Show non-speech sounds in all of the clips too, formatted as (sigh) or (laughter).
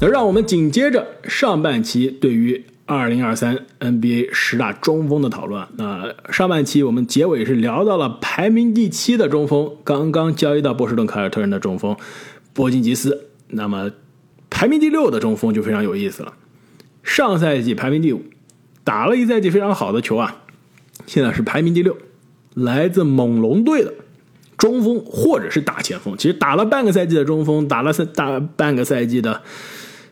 那让我们紧接着上半期对于二零二三 NBA 十大中锋的讨论。那上半期我们结尾是聊到了排名第七的中锋，刚刚交易到波士顿凯尔特人的中锋波金吉斯。那么排名第六的中锋就非常有意思了，上赛季排名第五，打了一赛季非常好的球啊，现在是排名第六，来自猛龙队的。中锋或者是大前锋，其实打了半个赛季的中锋，打了赛大半个赛季的。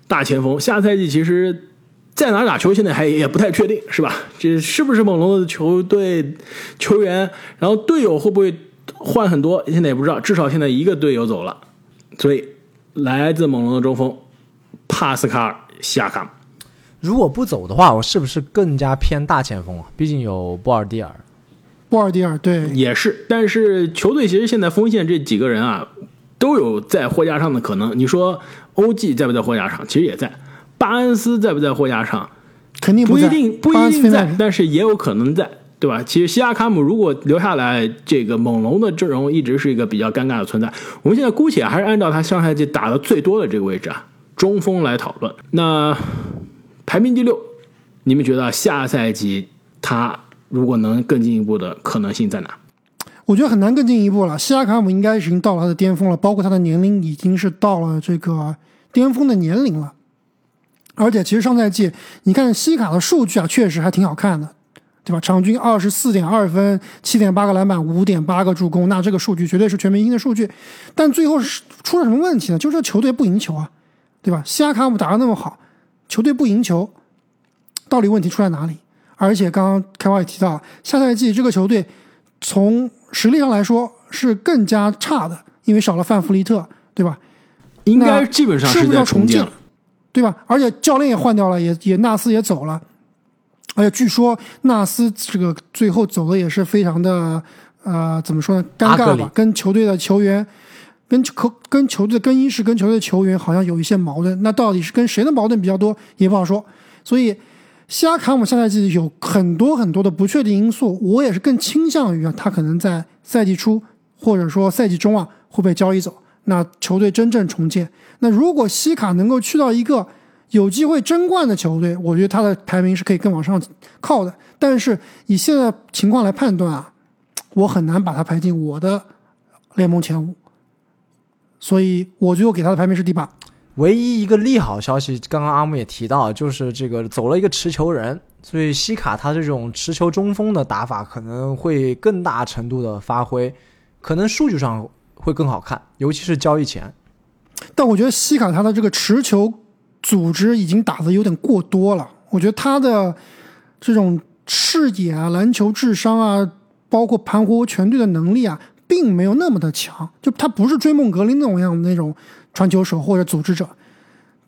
大前锋，下赛季其实在哪打球，现在还也不太确定，是吧？这是不是猛龙的球队球员？然后队友会不会换很多？现在也不知道。至少现在一个队友走了，所以来自猛龙的中锋帕斯卡尔西亚卡，如果不走的话，我是不是更加偏大前锋啊？毕竟有波尔蒂尔，波尔蒂尔对，也是。但是球队其实现在锋线这几个人啊，都有在货架上的可能。你说？欧 G 在不在货架上？其实也在。巴恩斯在不在货架上？肯定不一定，不一定在，但是也有可能在，对吧？其实西亚卡姆如果留下来，这个猛龙的阵容一直是一个比较尴尬的存在。我们现在姑且还是按照他上赛季打的最多的这个位置啊，中锋来讨论。那排名第六，你们觉得下赛季他如果能更进一步的可能性在哪？我觉得很难更进一步了。西亚卡姆应该已经到了他的巅峰了，包括他的年龄已经是到了这个。巅峰的年龄了，而且其实上赛季你看西卡的数据啊，确实还挺好看的，对吧？场均二十四点二分，七点八个篮板，五点八个助攻，那这个数据绝对是全明星的数据。但最后是出了什么问题呢？就是球队不赢球啊，对吧？西亚卡姆打的那么好，球队不赢球，到底问题出在哪里？而且刚刚开话也提到，下赛季这个球队从实力上来说是更加差的，因为少了范弗利特，对吧？应该基本上是在重建，对吧？而且教练也换掉了，也也纳斯也走了，而且据说纳斯这个最后走的也是非常的呃，怎么说呢？尴尬吧？跟球队的球员，跟球跟球队更衣室跟球队的球员好像有一些矛盾。那到底是跟谁的矛盾比较多，也不好说。所以，西亚卡姆下赛季有很多很多的不确定因素。我也是更倾向于啊，他可能在赛季初或者说赛季中啊会被交易走。那球队真正重建，那如果西卡能够去到一个有机会争冠的球队，我觉得他的排名是可以更往上靠的。但是以现在情况来判断啊，我很难把他排进我的联盟前五，所以我最后给他的排名是第八。唯一一个利好消息，刚刚阿木也提到，就是这个走了一个持球人，所以西卡他这种持球中锋的打法可能会更大程度的发挥，可能数据上。会更好看，尤其是交易前。但我觉得西卡他的这个持球组织已经打的有点过多了。我觉得他的这种视野啊、篮球智商啊，包括盘活全队的能力啊，并没有那么的强。就他不是追梦格林那种样的那种传球手或者组织者。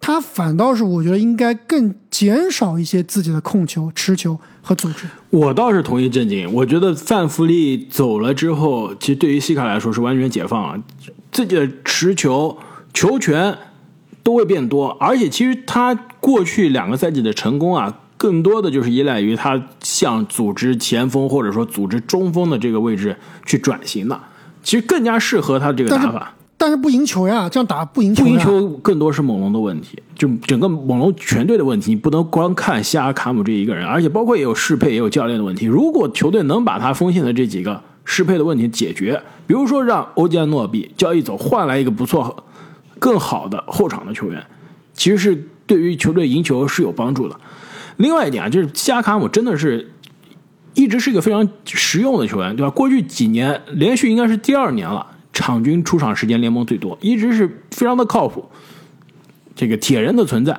他反倒是我觉得应该更减少一些自己的控球、持球和组织。我倒是同意正经，我觉得范弗利走了之后，其实对于西卡来说是完全解放了，自己的持球、球权都会变多。而且其实他过去两个赛季的成功啊，更多的就是依赖于他向组织前锋或者说组织中锋的这个位置去转型的，其实更加适合他这个打法。但是不赢球呀，这样打不赢球。不赢球更多是猛龙的问题，就整个猛龙全队的问题，你不能光看西亚卡姆这一个人，而且包括也有适配，也有教练的问题。如果球队能把他锋线的这几个适配的问题解决，比如说让欧加诺比交易走，换来一个不错、更好的后场的球员，其实是对于球队赢球是有帮助的。另外一点啊，就是西亚卡姆真的是一直是一个非常实用的球员，对吧？过去几年连续应该是第二年了。场均出场时间联盟最多，一直是非常的靠谱，这个铁人的存在。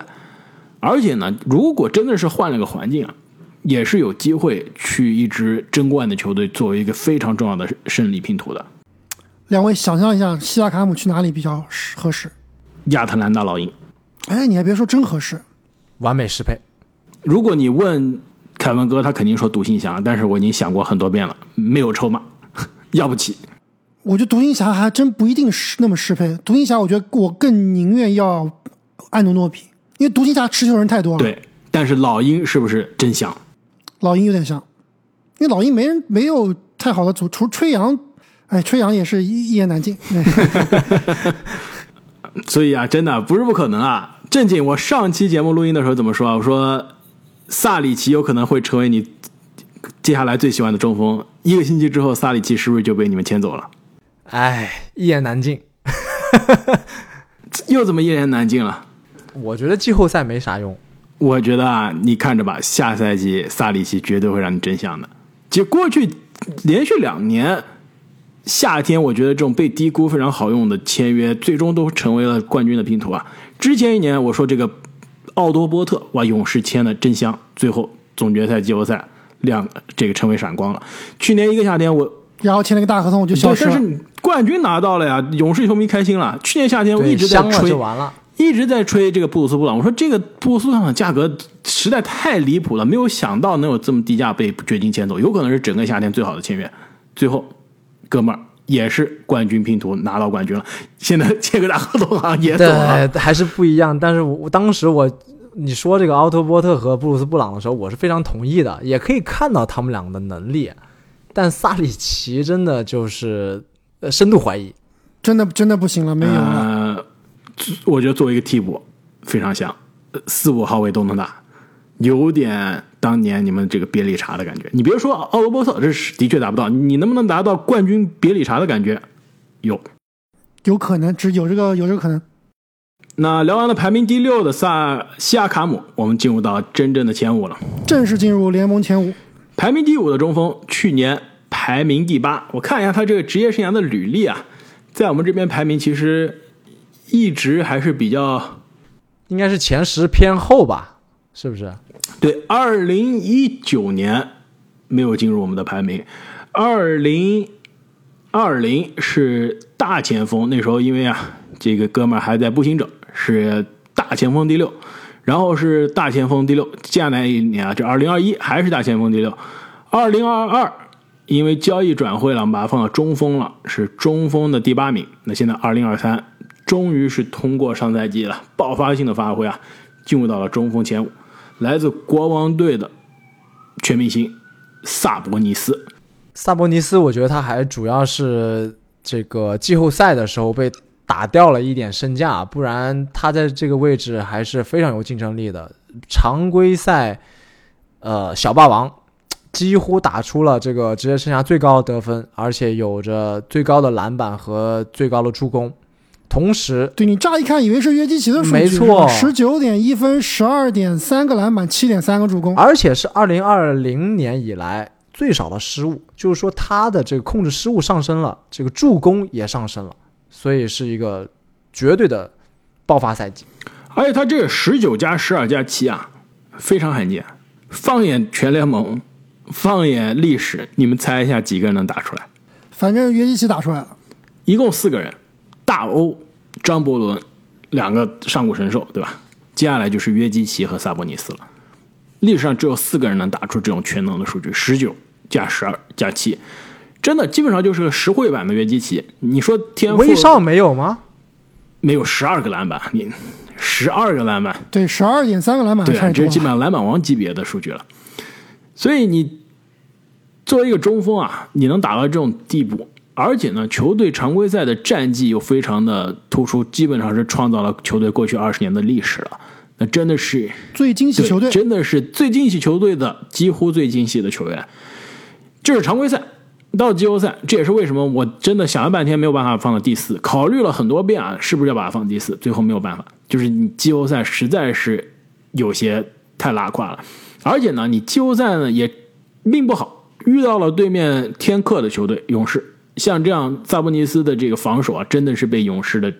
而且呢，如果真的是换了个环境啊，也是有机会去一支争冠的球队作为一个非常重要的胜利拼图的。两位想象一下，西亚卡姆去哪里比较合适？亚特兰大老鹰。哎，你还别说，真合适，完美适配。如果你问凯文哥，他肯定说独行侠，但是我已经想过很多遍了，没有筹码，要不起。我觉得独行侠还真不一定是那么适配。独行侠，我觉得我更宁愿要安东诺比，因为独行侠持球人太多了。对，但是老鹰是不是真香？老鹰有点像，因为老鹰没人没有太好的组，除吹杨，哎，吹杨也是一一言难尽。(laughs) 所以啊，真的不是不可能啊。正经，我上期节目录音的时候怎么说啊？我说萨里奇有可能会成为你接下来最喜欢的中锋。一个星期之后，萨里奇是不是就被你们签走了？哎，一言难尽。(laughs) 又怎么一言难尽了？我觉得季后赛没啥用。我觉得啊，你看着吧，下赛季萨里奇绝对会让你真香的。就过去连续两年夏天，我觉得这种被低估非常好用的签约，最终都成为了冠军的拼图啊。之前一年我说这个奥多波特哇，勇士签的真香，最后总决赛、季后赛两这个成为闪光了。去年一个夏天我然后签了个大合同就消失了，但是你冠军拿到了呀，勇士球迷开心了。去年夏天我一直在吹，就完了。一直在吹这个布鲁斯布朗，我说这个布鲁斯布朗的价格实在太离谱了，没有想到能有这么低价被掘金签走，有可能是整个夏天最好的签约。最后，哥们儿也是冠军拼图拿到冠军了，现在签个大合同好像也走了，还是不一样。但是我当时我你说这个奥托波特和布鲁斯布朗的时候，我是非常同意的，也可以看到他们两个的能力。但萨里奇真的就是呃深度怀疑，真的真的不行了，没有了。我觉得作为一个替补，非常像四五号位都能打，有点当年你们这个别理查的感觉。你别说奥罗波特，这是的确达不到，你能不能达到冠军别理查的感觉？有，有可能，只有这个有这个可能。那聊完了排名第六的萨西亚卡姆，我们进入到真正的前五了，正式进入联盟前五。排名第五的中锋，去年排名第八。我看一下他这个职业生涯的履历啊，在我们这边排名其实。一直还是比较，应该是前十偏后吧，是不是？对，二零一九年没有进入我们的排名，二零二零是大前锋，那时候因为啊，这个哥们儿还在步行者，是大前锋第六，然后是大前锋第六，接下来一年啊，这二零二一还是大前锋第六，二零二二因为交易转会了，我们把它放到中锋了，是中锋的第八名，那现在二零二三。终于是通过上赛季了爆发性的发挥啊，进入到了中锋前五，来自国王队的全明星萨博尼斯。萨博尼斯，我觉得他还主要是这个季后赛的时候被打掉了一点身价，不然他在这个位置还是非常有竞争力的。常规赛，呃，小霸王几乎打出了这个职业生涯最高的得分，而且有着最高的篮板和最高的助攻。同时，对你乍一看以为是约基奇的数据，没错，十九点一分，十二点三个篮板，七点三个助攻，而且是二零二零年以来最少的失误，就是说他的这个控制失误上升了，这个助攻也上升了，所以是一个绝对的爆发赛季。而且他这个十九加十二加七啊，非常罕见。放眼全联盟，放眼历史，你们猜一下几个人能打出来？反正约基奇打出来了，一共四个人。大欧、张伯伦两个上古神兽，对吧？接下来就是约基奇和萨博尼斯了。历史上只有四个人能打出这种全能的数据：十九加十二加七，真的基本上就是个实惠版的约基奇。你说天赋？威少没有吗？没有十二个篮板，你十二个篮板，对，十二点三个篮板，对，这是基本上篮板王级别的数据了。所以你作为一个中锋啊，你能打到这种地步？而且呢，球队常规赛的战绩又非常的突出，基本上是创造了球队过去二十年的历史了。那真的是最惊喜球队，真的是最惊喜球队的几乎最惊喜的球员。这是常规赛，到季后赛，这也是为什么我真的想了半天没有办法放到第四，考虑了很多遍啊，是不是要把它放第四？最后没有办法，就是你季后赛实在是有些太拉胯了，而且呢，你季后赛呢也命不好，遇到了对面天克的球队勇士。像这样，萨博尼斯的这个防守啊，真的是被勇士的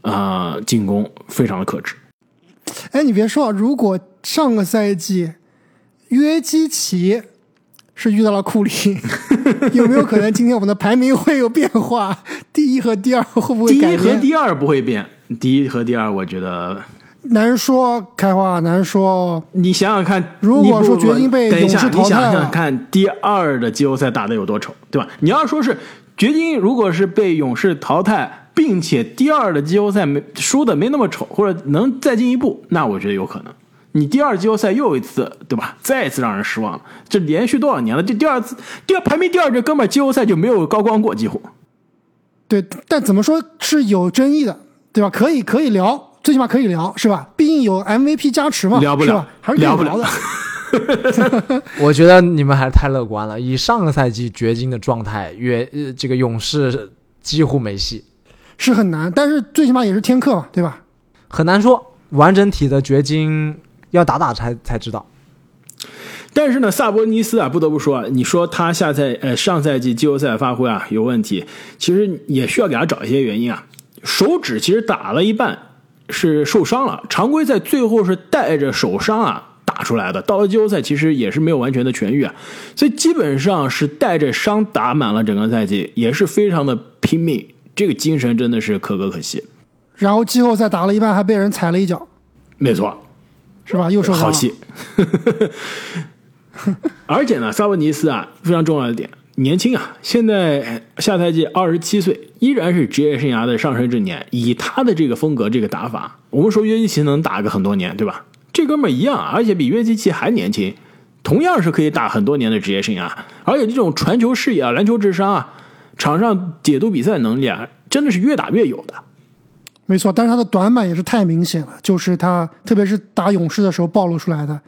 啊进攻非常的克制。哎，你别说，如果上个赛季约基奇是遇到了库里，(laughs) 有没有可能今天我们的排名会有变化？第一和第二会不会改变？第一和第二不会变，第一和第二我觉得。难说，开花难说。你想想看，如果说掘金被勇士淘汰，你想想看，第二的季后赛打的有多丑，对吧？你要说是掘金，如果是被勇士淘汰，并且第二的季后赛没输的没那么丑，或者能再进一步，那我觉得有可能。你第二季后赛又一次，对吧？再一次让人失望了。这连续多少年了？这第二次，第二排名第二这哥们季后赛就没有高光过，几乎。对，但怎么说是有争议的，对吧？可以可以聊。最起码可以聊，是吧？毕竟有 MVP 加持嘛，聊不了是吧？还是聊不了聊的。(laughs) 我觉得你们还是太乐观了。以上个赛季掘金的状态，越呃这个勇士几乎没戏，是很难，但是最起码也是天克嘛，对吧？很难说完整体的掘金要打打才才知道。但是呢，萨博尼斯啊，不得不说啊，你说他下赛呃上赛季季后赛发挥啊有问题，其实也需要给他找一些原因啊。手指其实打了一半是受伤了，常规赛最后是带着手伤啊打出来的，到了季后赛其实也是没有完全的痊愈啊，所以基本上是带着伤打满了整个赛季，也是非常的拼命，这个精神真的是可歌可泣。然后季后赛打了一半还被人踩了一脚，没错，是吧？又受伤了。好气。(laughs) 而且呢，萨博尼斯啊，非常重要的点，年轻啊，现在下赛季二十七岁，依然是职业生涯的上升之年。以他的这个风格、这个打法，我们说约基奇能打个很多年，对吧？这哥们儿一样，而且比约基奇还年轻，同样是可以打很多年的职业生涯。而且这种传球视野啊、篮球智商啊、场上解读比赛能力啊，真的是越打越有的。没错，但是他的短板也是太明显了，就是他特别是打勇士的时候暴露出来的，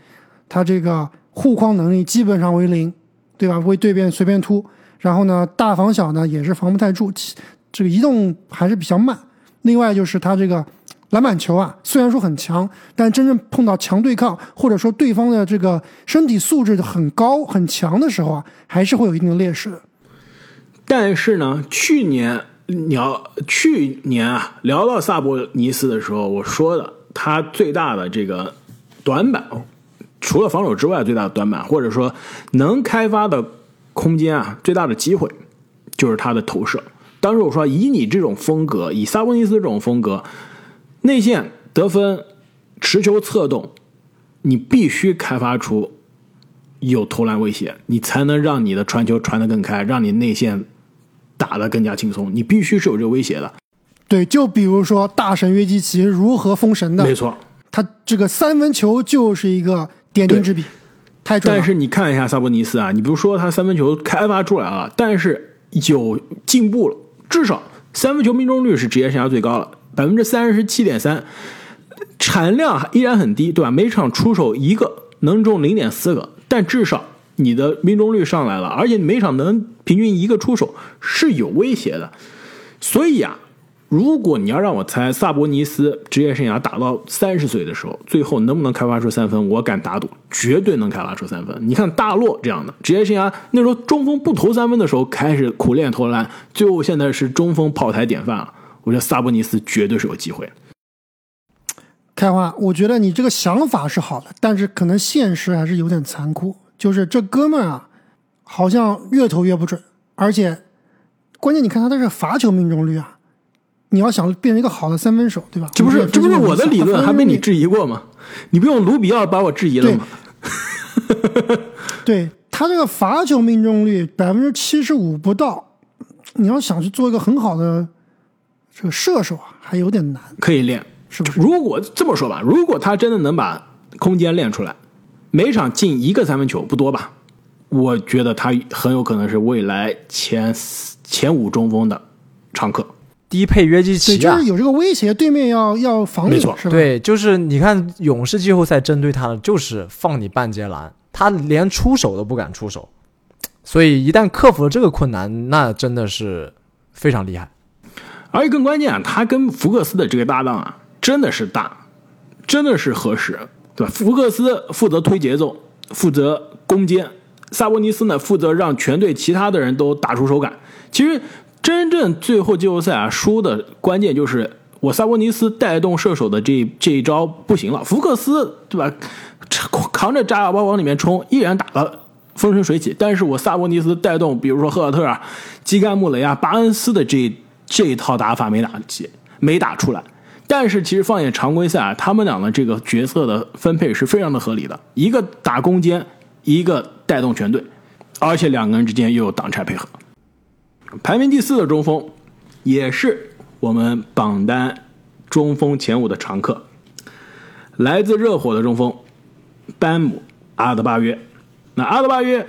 他这个护框能力基本上为零，对吧？为对面随便突，然后呢，大防小呢也是防不太住，这个移动还是比较慢。另外就是他这个篮板球啊，虽然说很强，但真正碰到强对抗，或者说对方的这个身体素质很高很强的时候啊，还是会有一定的劣势的。但是呢，去年聊去年啊聊到萨博尼斯的时候，我说的他最大的这个短板，除了防守之外最大的短板，或者说能开发的空间啊，最大的机会就是他的投射。当时我说，以你这种风格，以萨博尼斯这种风格，内线得分、持球策动，你必须开发出有投篮威胁，你才能让你的传球传得更开，让你内线打得更加轻松。你必须是有这个威胁的。对，就比如说大神约基奇如何封神的，没错，他这个三分球就是一个点睛之笔，太准了。但是你看一下萨博尼斯啊，你比如说他三分球开发出来了，但是有进步了，至少三分球命中率是职业生涯最高了，百分之三十七点三，产量依然很低，对吧？每场出手一个能中零点四个，但至少你的命中率上来了，而且每场能平均一个出手是有威胁的。所以啊，如果你要让我猜，萨博尼斯职业生涯打到三十岁的时候，最后能不能开发出三分？我敢打赌，绝对能开发出三分。你看大洛这样的职业生涯，那时候中锋不投三分的时候，开始苦练投篮，最后现在是中锋炮台典范了。我觉得萨博尼斯绝对是有机会。开花，我觉得你这个想法是好的，但是可能现实还是有点残酷。就是这哥们啊，好像越投越不准，而且关键你看他的这罚球命中率啊，你要想变成一个好的三分手，对吧？这不是这不是我的理论，还被你。质疑过吗？你不用卢比奥把我质疑了吗？对 (laughs) 他这个罚球命中率百分之七十五不到，你要想去做一个很好的这个射手啊，还有点难，可以练。是不是？如果这么说吧，如果他真的能把空间练出来，每场进一个三分球不多吧？我觉得他很有可能是未来前前五中锋的常客。低配约基，奇啊就是，有这个威胁，对面要要防你，是吧？对，就是你看勇士季后赛针对他的就是放你半截篮，他连出手都不敢出手，所以一旦克服了这个困难，那真的是非常厉害。而且更关键啊，他跟福克斯的这个搭档啊，真的是大，真的是合适，对吧？福克斯负责推节奏，负责攻坚，萨博尼斯呢负责让全队其他的人都打出手感。其实真正最后季后赛啊输的关键就是我萨博尼斯带动射手的这这一招不行了，福克斯对吧？扛着炸药包往里面冲，依然打了风生水起。但是我萨博尼斯带动，比如说赫尔特啊、基甘穆雷啊、巴恩斯的这这一套打法没打起，没打出来。但是其实放眼常规赛啊，他们俩的这个角色的分配是非常的合理的，一个打攻坚，一个带动全队，而且两个人之间又有挡拆配合。排名第四的中锋，也是我们榜单中锋前五的常客，来自热火的中锋班姆阿德巴约。那阿德巴约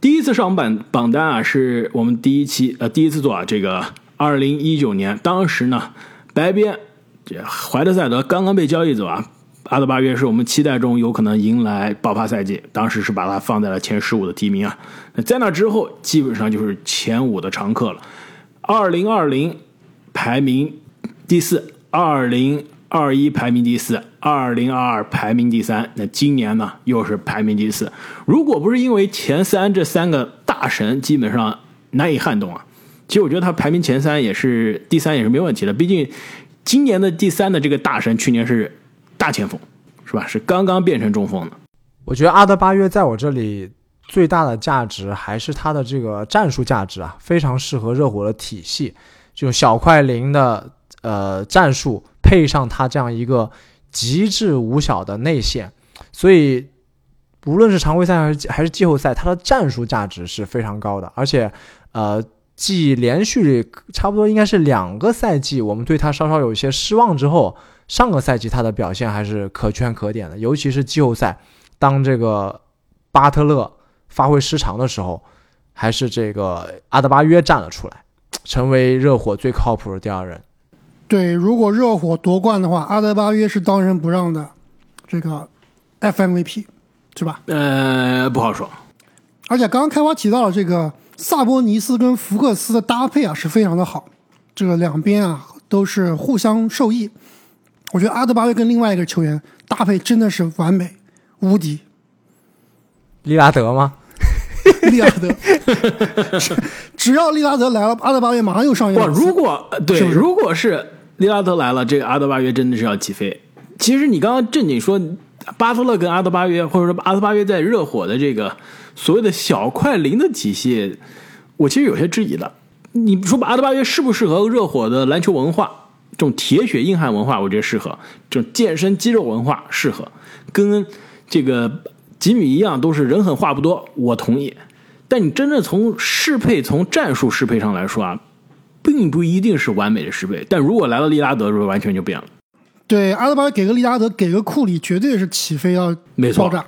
第一次上榜榜单啊，是我们第一期呃第一次做啊，这个二零一九年，当时呢白边这怀特塞德刚刚被交易走啊，阿德巴约是我们期待中有可能迎来爆发赛季，当时是把他放在了前十五的提名啊。那在那之后，基本上就是前五的常客了。二零二零排名第四，二零二一排名第四，二零二二排名第三。那今年呢，又是排名第四。如果不是因为前三这三个大神基本上难以撼动啊。其实我觉得他排名前三也是第三也是没问题的，毕竟今年的第三的这个大神去年是大前锋，是吧？是刚刚变成中锋的。我觉得阿德巴约在我这里最大的价值还是他的这个战术价值啊，非常适合热火的体系，就小快灵的呃战术配上他这样一个极致无小的内线，所以无论是常规赛还是还是季后赛，他的战术价值是非常高的，而且呃。继连续差不多应该是两个赛季，我们对他稍稍有一些失望之后，上个赛季他的表现还是可圈可点的。尤其是季后赛，当这个巴特勒发挥失常的时候，还是这个阿德巴约站了出来，成为热火最靠谱的第二人。对，如果热火夺冠的话，阿德巴约是当仁不让的这个 FMVP，是吧？呃，不好说。而且刚刚开花提到了这个。萨博尼斯跟福克斯的搭配啊是非常的好，这个两边啊都是互相受益。我觉得阿德巴约跟另外一个球员搭配真的是完美无敌。利拉德吗？(laughs) 利拉德，只要利拉德来了，阿德巴约马上又上哇！如果对，如果是利拉德来了，这个阿德巴约真的是要起飞。其实你刚刚正经说巴特勒跟阿德巴约，或者说阿德巴约在热火的这个。所谓的小快灵的体系，我其实有些质疑的。你说阿德巴约适不适合热火的篮球文化？这种铁血硬汉文化，我觉得适合；这种健身肌肉文化适合。跟这个吉米一样，都是人狠话不多，我同意。但你真正从适配、从战术适配上来说啊，并不一定是完美的适配。但如果来了利拉德，就完全就变了。对，阿德巴给个利拉德，给个库里，绝对是起飞要没错爆炸，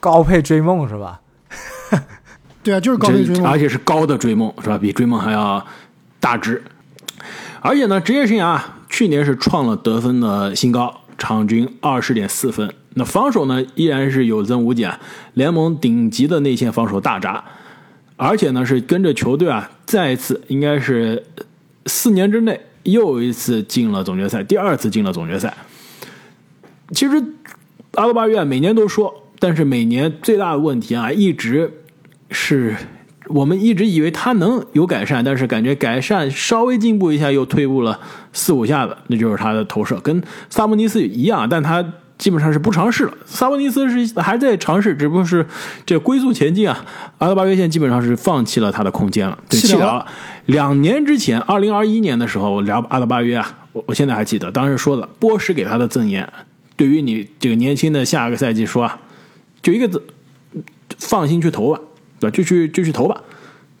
高配追梦是吧？对啊，就是高配追梦，而且是高的追梦，是吧？比追梦还要大只。而且呢，职业生涯去年是创了得分的新高，场均二十点四分。那防守呢，依然是有增无减，联盟顶级的内线防守大闸。而且呢，是跟着球队啊，再一次应该是四年之内又一次进了总决赛，第二次进了总决赛。其实阿德巴约每年都说。但是每年最大的问题啊，一直是我们一直以为他能有改善，但是感觉改善稍微进步一下又退步了四五下子，那就是他的投射跟萨博尼斯一样，但他基本上是不尝试了。萨博尼斯是还在尝试，只不过是这龟速前进啊。阿德巴约现在基本上是放弃了他的空间了，对，弃疗了。两年之前，二零二一年的时候，我聊阿德巴约啊，我我现在还记得，当时说的波什给他的赠言，对于你这个年轻的下个赛季说啊。就一个字，放心去投吧，就去就去投吧。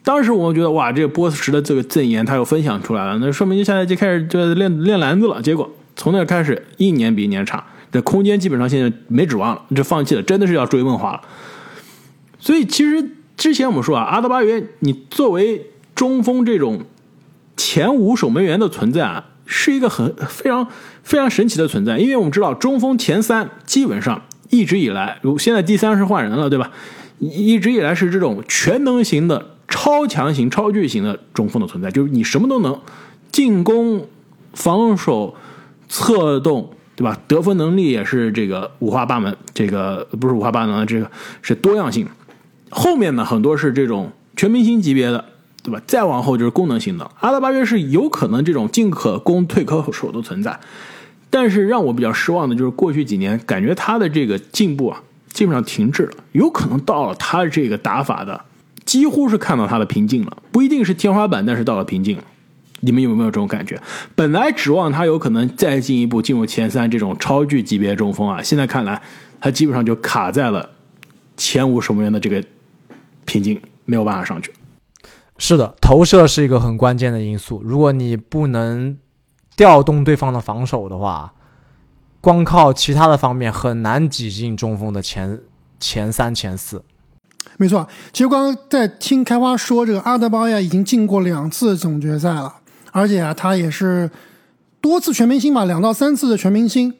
当时我们觉得哇，这个波什的这个赠言他又分享出来了，那说明现在就开始就练练篮子了。结果从那开始一年比一年差，这空间基本上现在没指望了，就放弃了，真的是要追梦话了。所以其实之前我们说啊，阿德巴约，你作为中锋这种前五守门员的存在啊，是一个很非常非常神奇的存在，因为我们知道中锋前三基本上。一直以来，如现在第三是换人了，对吧？一直以来是这种全能型的、超强型、超巨型的中锋的存在，就是你什么都能，进攻、防守、策动，对吧？得分能力也是这个五花八门，这个不是五花八门，这个是多样性。后面呢，很多是这种全明星级别的，对吧？再往后就是功能性的。阿德巴约是有可能这种进可攻、退可守的存在。但是让我比较失望的就是过去几年，感觉他的这个进步啊，基本上停滞了。有可能到了他这个打法的，几乎是看到他的瓶颈了，不一定是天花板，但是到了瓶颈。你们有没有这种感觉？本来指望他有可能再进一步进入前三这种超巨级别中锋啊，现在看来他基本上就卡在了前五守门员的这个瓶颈，没有办法上去。是的，投射是一个很关键的因素。如果你不能。调动对方的防守的话，光靠其他的方面很难挤进中锋的前前三、前四。没错，其实刚刚在听开花说，这个阿德巴约已经进过两次总决赛了，而且啊，他也是多次全明星吧，两到三次的全明星。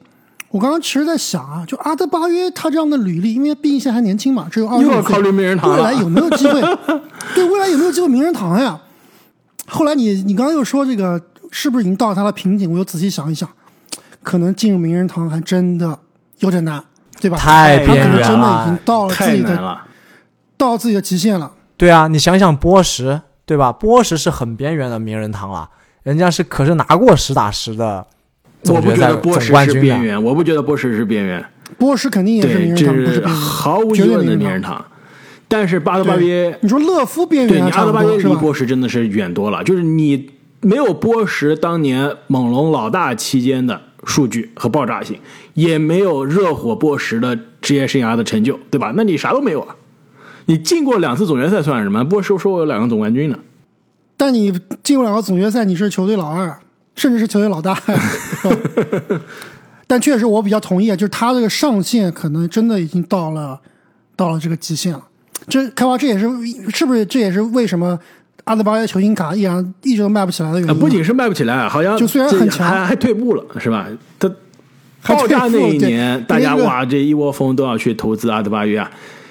我刚刚其实在想啊，就阿德巴约他这样的履历，因为毕竟现在还年轻嘛，只有 (laughs) 二十岁，又要考虑名人堂未来有没有机会？对，未来有没有机会名人堂呀？(laughs) 后来你你刚刚又说这个是不是已经到了他的瓶颈？我又仔细想一想，可能进入名人堂还真的有点难，对吧？太他可能边缘真的已经了。到了自太己的难了。到自己的极限了。对啊，你想想波什，对吧？波什是很边缘的名人堂了，人家是可是拿过实打实的我不觉总决赛得波什总冠军的。是边缘，我不觉得波什是边缘，波什肯定也是名对，人堂，不这是是边缘，毫无疑问的名人堂。但是巴德巴约，你说勒夫边缘啊，差你阿德巴约？离波什真的是远多了，就是你没有波什当年猛龙老大期间的数据和爆炸性，也没有热火波什的职业生涯的成就，对吧？那你啥都没有啊。你进过两次总决赛算什么？波什说我有两个总冠军呢。但你进入两个总决赛，你是球队老二，甚至是球队老大。(laughs) 但确实，我比较同意，啊，就是他这个上限可能真的已经到了到了这个极限了。这开花，这也是是不是这也是为什么阿德巴约球星卡依然一直都卖不起来的原啊，因？不仅是卖不起来，好像就虽然这很强还还退步了，是吧？他爆炸那一年，大家那个哇，这一窝蜂都要去投资阿德巴约啊。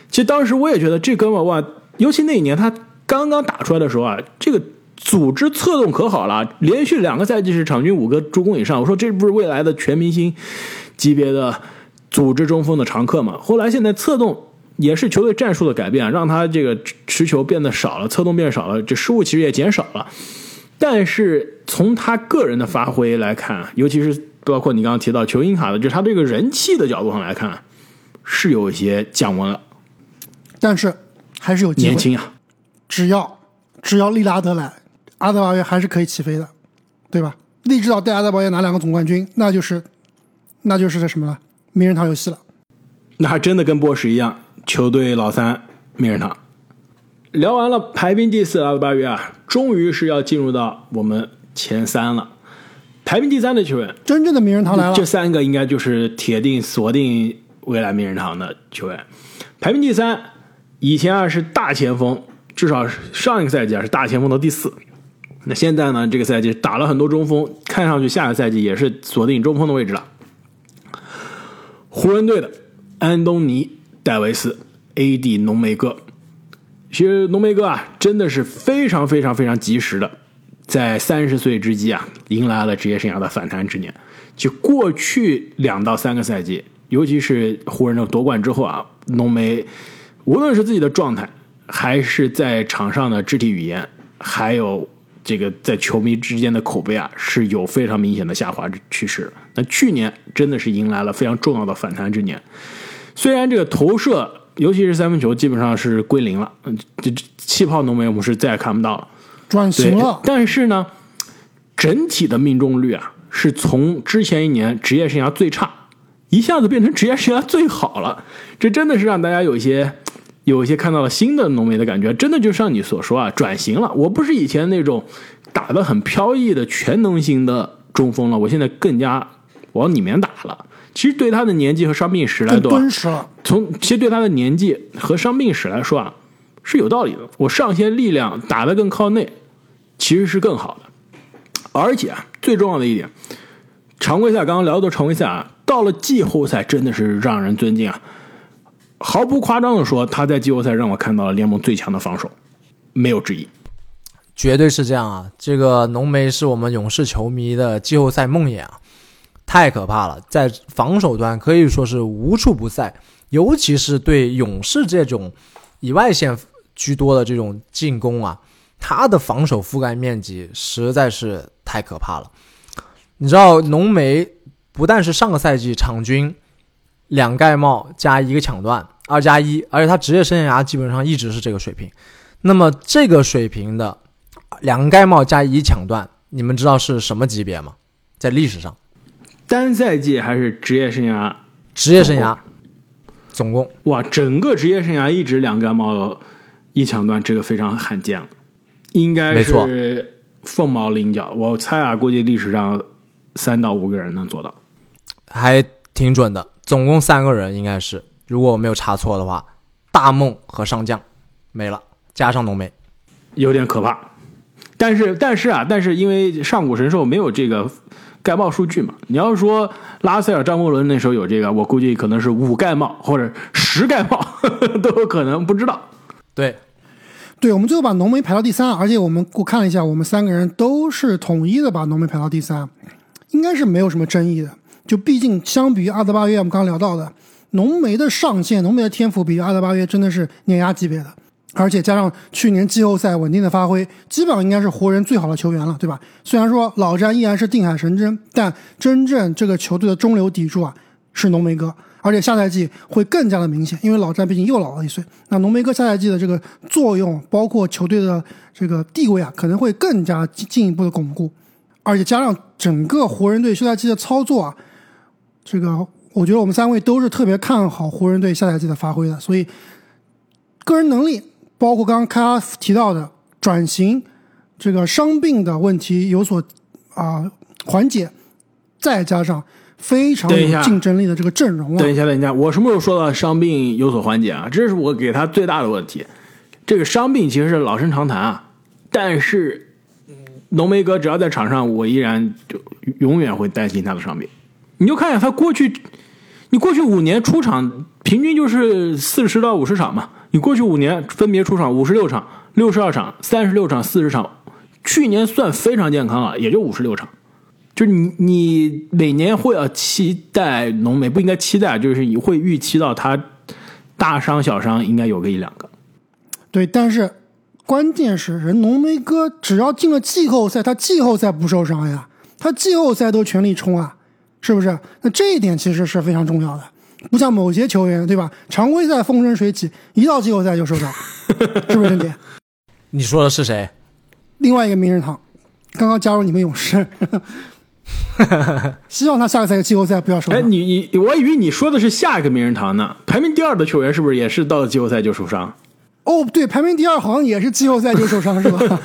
其实当时我也觉得这哥们哇，尤其那一年他刚刚打出来的时候啊，这个组织策动可好了，连续两个赛季是场均五个助攻以上。我说这不是未来的全明星级别的组织中锋的常客嘛？后来现在策动也是球队战术的改变，让他这个持球变得少了，侧动变少了，这失误其实也减少了。但是从他个人的发挥来看，尤其是包括你刚刚提到球星卡的，就是他这个人气的角度上来看，是有一些降温了。但是还是有年轻啊，只要只要利拉德来，阿德巴约还是可以起飞的，对吧？利指导带阿德巴约拿两个总冠军，那就是那就是这什么了？名人堂游戏了。那还真的跟波什一样，球队老三名人堂。聊完了排名第四的阿德巴约啊，终于是要进入到我们前三了。排名第三的球员，真正的名人堂来了这，三个应该就是铁定锁定未来名人堂的球员。排名第三，以前啊是大前锋，至少上一个赛季啊是大前锋的第四。那现在呢，这个赛季打了很多中锋，看上去下个赛季也是锁定中锋的位置了。湖人队的安东尼·戴维斯，AD 浓眉哥。其实浓眉哥啊，真的是非常非常非常及时的，在三十岁之际啊，迎来了职业生涯的反弹之年。就过去两到三个赛季，尤其是湖人的夺冠之后啊，浓眉无论是自己的状态，还是在场上的肢体语言，还有这个在球迷之间的口碑啊，是有非常明显的下滑趋势。那去年真的是迎来了非常重要的反弹之年。虽然这个投射，尤其是三分球，基本上是归零了，嗯，这这气泡浓眉我们是再也看不到了。转对型了，，但是呢，整体的命中率啊，是从之前一年职业生涯最差，一下子变成职业生涯最好了。这真的是让大家有一些有一些看到了新的浓眉的感觉。真的就像你所说啊，转型了。我不是以前那种打得很飘逸的全能型的中锋了，我现在更加往里面打了。其实对他的年纪和伤病史来说啊，敦实了。从其实对他的年纪和伤病史来说啊，是有道理的。我上些力量打得更靠内，其实是更好的。而且啊，最重要的一点，常规赛刚刚聊到常规赛啊，到了季后赛真的是让人尊敬啊！毫不夸张的说，他在季后赛让我看到了联盟最强的防守，没有之一。绝对是这样啊！这个浓眉是我们勇士球迷的季后赛梦魇啊，太可怕了，在防守端可以说是无处不在，尤其是对勇士这种以外线居多的这种进攻啊，他的防守覆盖面积实在是太可怕了。你知道浓眉不但是上个赛季场均两盖帽加一个抢断，二加一，而且他职业生涯基本上一直是这个水平。那么这个水平的两盖帽加一抢断，你们知道是什么级别吗？在历史上，单赛季还是职业生涯？职业生涯总共哇，整个职业生涯一直两杆帽一抢断，这个非常罕见了，应该没错是凤毛麟角。我猜啊，估计历史上三到五个人能做到。还挺准的，总共三个人应该是，如果我没有查错的话，大梦和上将没了，加上浓眉。有点可怕。但是，但是啊，但是因为上古神兽没有这个盖帽数据嘛。你要说拉塞尔、张伯伦那时候有这个，我估计可能是五盖帽或者十盖帽 (laughs) 都有可能，不知道。对，对，我们最后把浓眉排到第三，而且我们我看了一下，我们三个人都是统一的把浓眉排到第三，应该是没有什么争议的。就毕竟相比于阿德巴约，我们刚刚聊到的浓眉的上限，浓眉的天赋比阿德巴约真的是碾压级别的。而且加上去年季后赛稳定的发挥，基本上应该是湖人最好的球员了，对吧？虽然说老詹依然是定海神针，但真正这个球队的中流砥柱啊是浓眉哥，而且下赛季会更加的明显，因为老詹毕竟又老了一岁。那浓眉哥下赛季的这个作用，包括球队的这个地位啊，可能会更加进一步的巩固。而且加上整个湖人队休赛季的操作啊，这个我觉得我们三位都是特别看好湖人队下赛季的发挥的，所以个人能力。包括刚刚开阿提到的转型，这个伤病的问题有所啊缓解，再加上非常有竞争力的这个阵容啊。等一下，等一下，我什么时候说到伤病有所缓解啊？这是我给他最大的问题。这个伤病其实是老生常谈啊，但是浓眉哥只要在场上，我依然就永远会担心他的伤病。你就看一下他过去，你过去五年出场平均就是四十到五十场嘛。你过去五年分别出场五十六场、六十二场、三十六场、四十场，去年算非常健康了，也就五十六场。就你你每年会要期待浓眉，不应该期待，就是你会预期到他大伤小伤应该有个一两个。对，但是关键是人浓眉哥只要进了季后赛，他季后赛不受伤呀，他季后赛都全力冲啊，是不是？那这一点其实是非常重要的。不像某些球员，对吧？常规赛风生水起，一到季后赛就受伤，是不是，兄弟？你说的是谁？另外一个名人堂，刚刚加入你们勇士，(laughs) 希望他下个赛季季后赛不要受伤。哎，你你，我以为你说的是下一个名人堂呢。排名第二的球员是不是也是到了季后赛就受伤？哦，对，排名第二好像也是季后赛就受伤，是吧？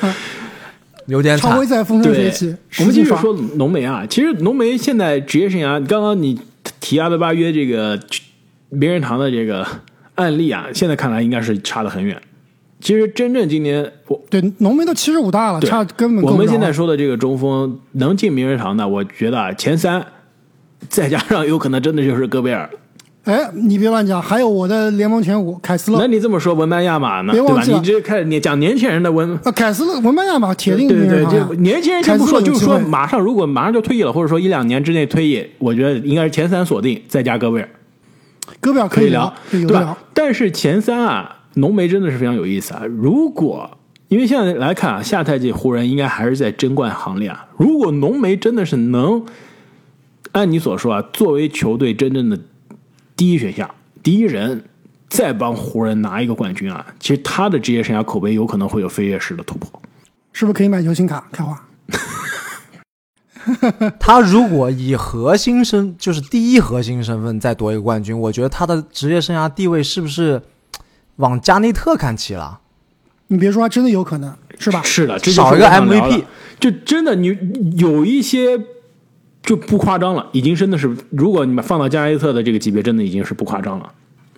(laughs) 有点常规赛风生水起。我们继续说浓眉啊，其实浓眉现在职业生涯，刚刚你。提阿德巴约这个名人堂的这个案例啊，现在看来应该是差得很远。其实真正今年我对浓眉都七十五大了，差根本。我们现在说的这个中锋能进名人堂的，我觉得前三，再加上有可能真的就是戈贝尔。哎，你别乱讲，还有我的联盟前五凯斯勒。那你这么说文班亚马呢？别忘记了，你这开始讲年轻人的文啊，凯斯勒、文班亚马铁定对对对，年轻人先不说，就是说马上如果马上就退役了，或者说一两年之内退役，我觉得应该是前三锁定，再加戈贝尔。戈贝尔可以聊，对吧？但是前三啊，浓眉真的是非常有意思啊。如果因为现在来看啊，下赛季湖人应该还是在争冠行列啊。如果浓眉真的是能按你所说啊，作为球队真正的第一选项。第一人再帮湖人拿一个冠军啊！其实他的职业生涯口碑有可能会有飞跃式的突破，是不是可以买球星卡？(laughs) 开花。他如果以核心身，就是第一核心身份再夺一个冠军，我觉得他的职业生涯地位是不是往加内特看齐了？你别说，还真的有可能，是吧？是的，少一个 MVP，就真的你有一些。就不夸张了，已经真的是，如果你们放到加内特的这个级别，真的已经是不夸张了。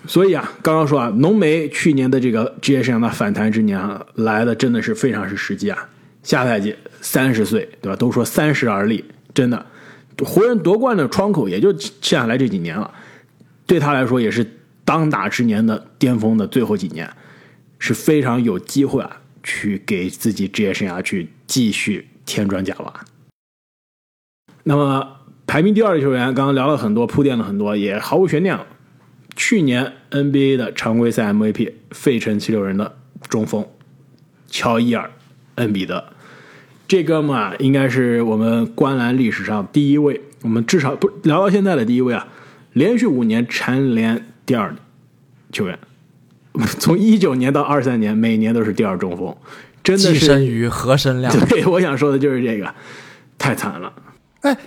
所以啊，刚刚说啊，浓眉去年的这个职业生涯的反弹之年啊，来的真的是非常是时机啊。下赛季三十岁，对吧？都说三十而立，真的，湖人夺冠的窗口也就剩下来这几年了，对他来说也是当打之年的巅峰的最后几年，是非常有机会啊，去给自己职业生涯去继续添砖加瓦。那么排名第二的球员，刚刚聊了很多，铺垫了很多，也毫无悬念了。去年 NBA 的常规赛 MVP，费城七六人的中锋乔伊尔·恩比德，这哥们啊，应该是我们观澜历史上第一位，我们至少不聊到现在的第一位啊，连续五年蝉联第二的球员，从一九年到二三年，每年都是第二中锋，真的是跻身于何生亮。(laughs) 对，我想说的就是这个，太惨了。哎，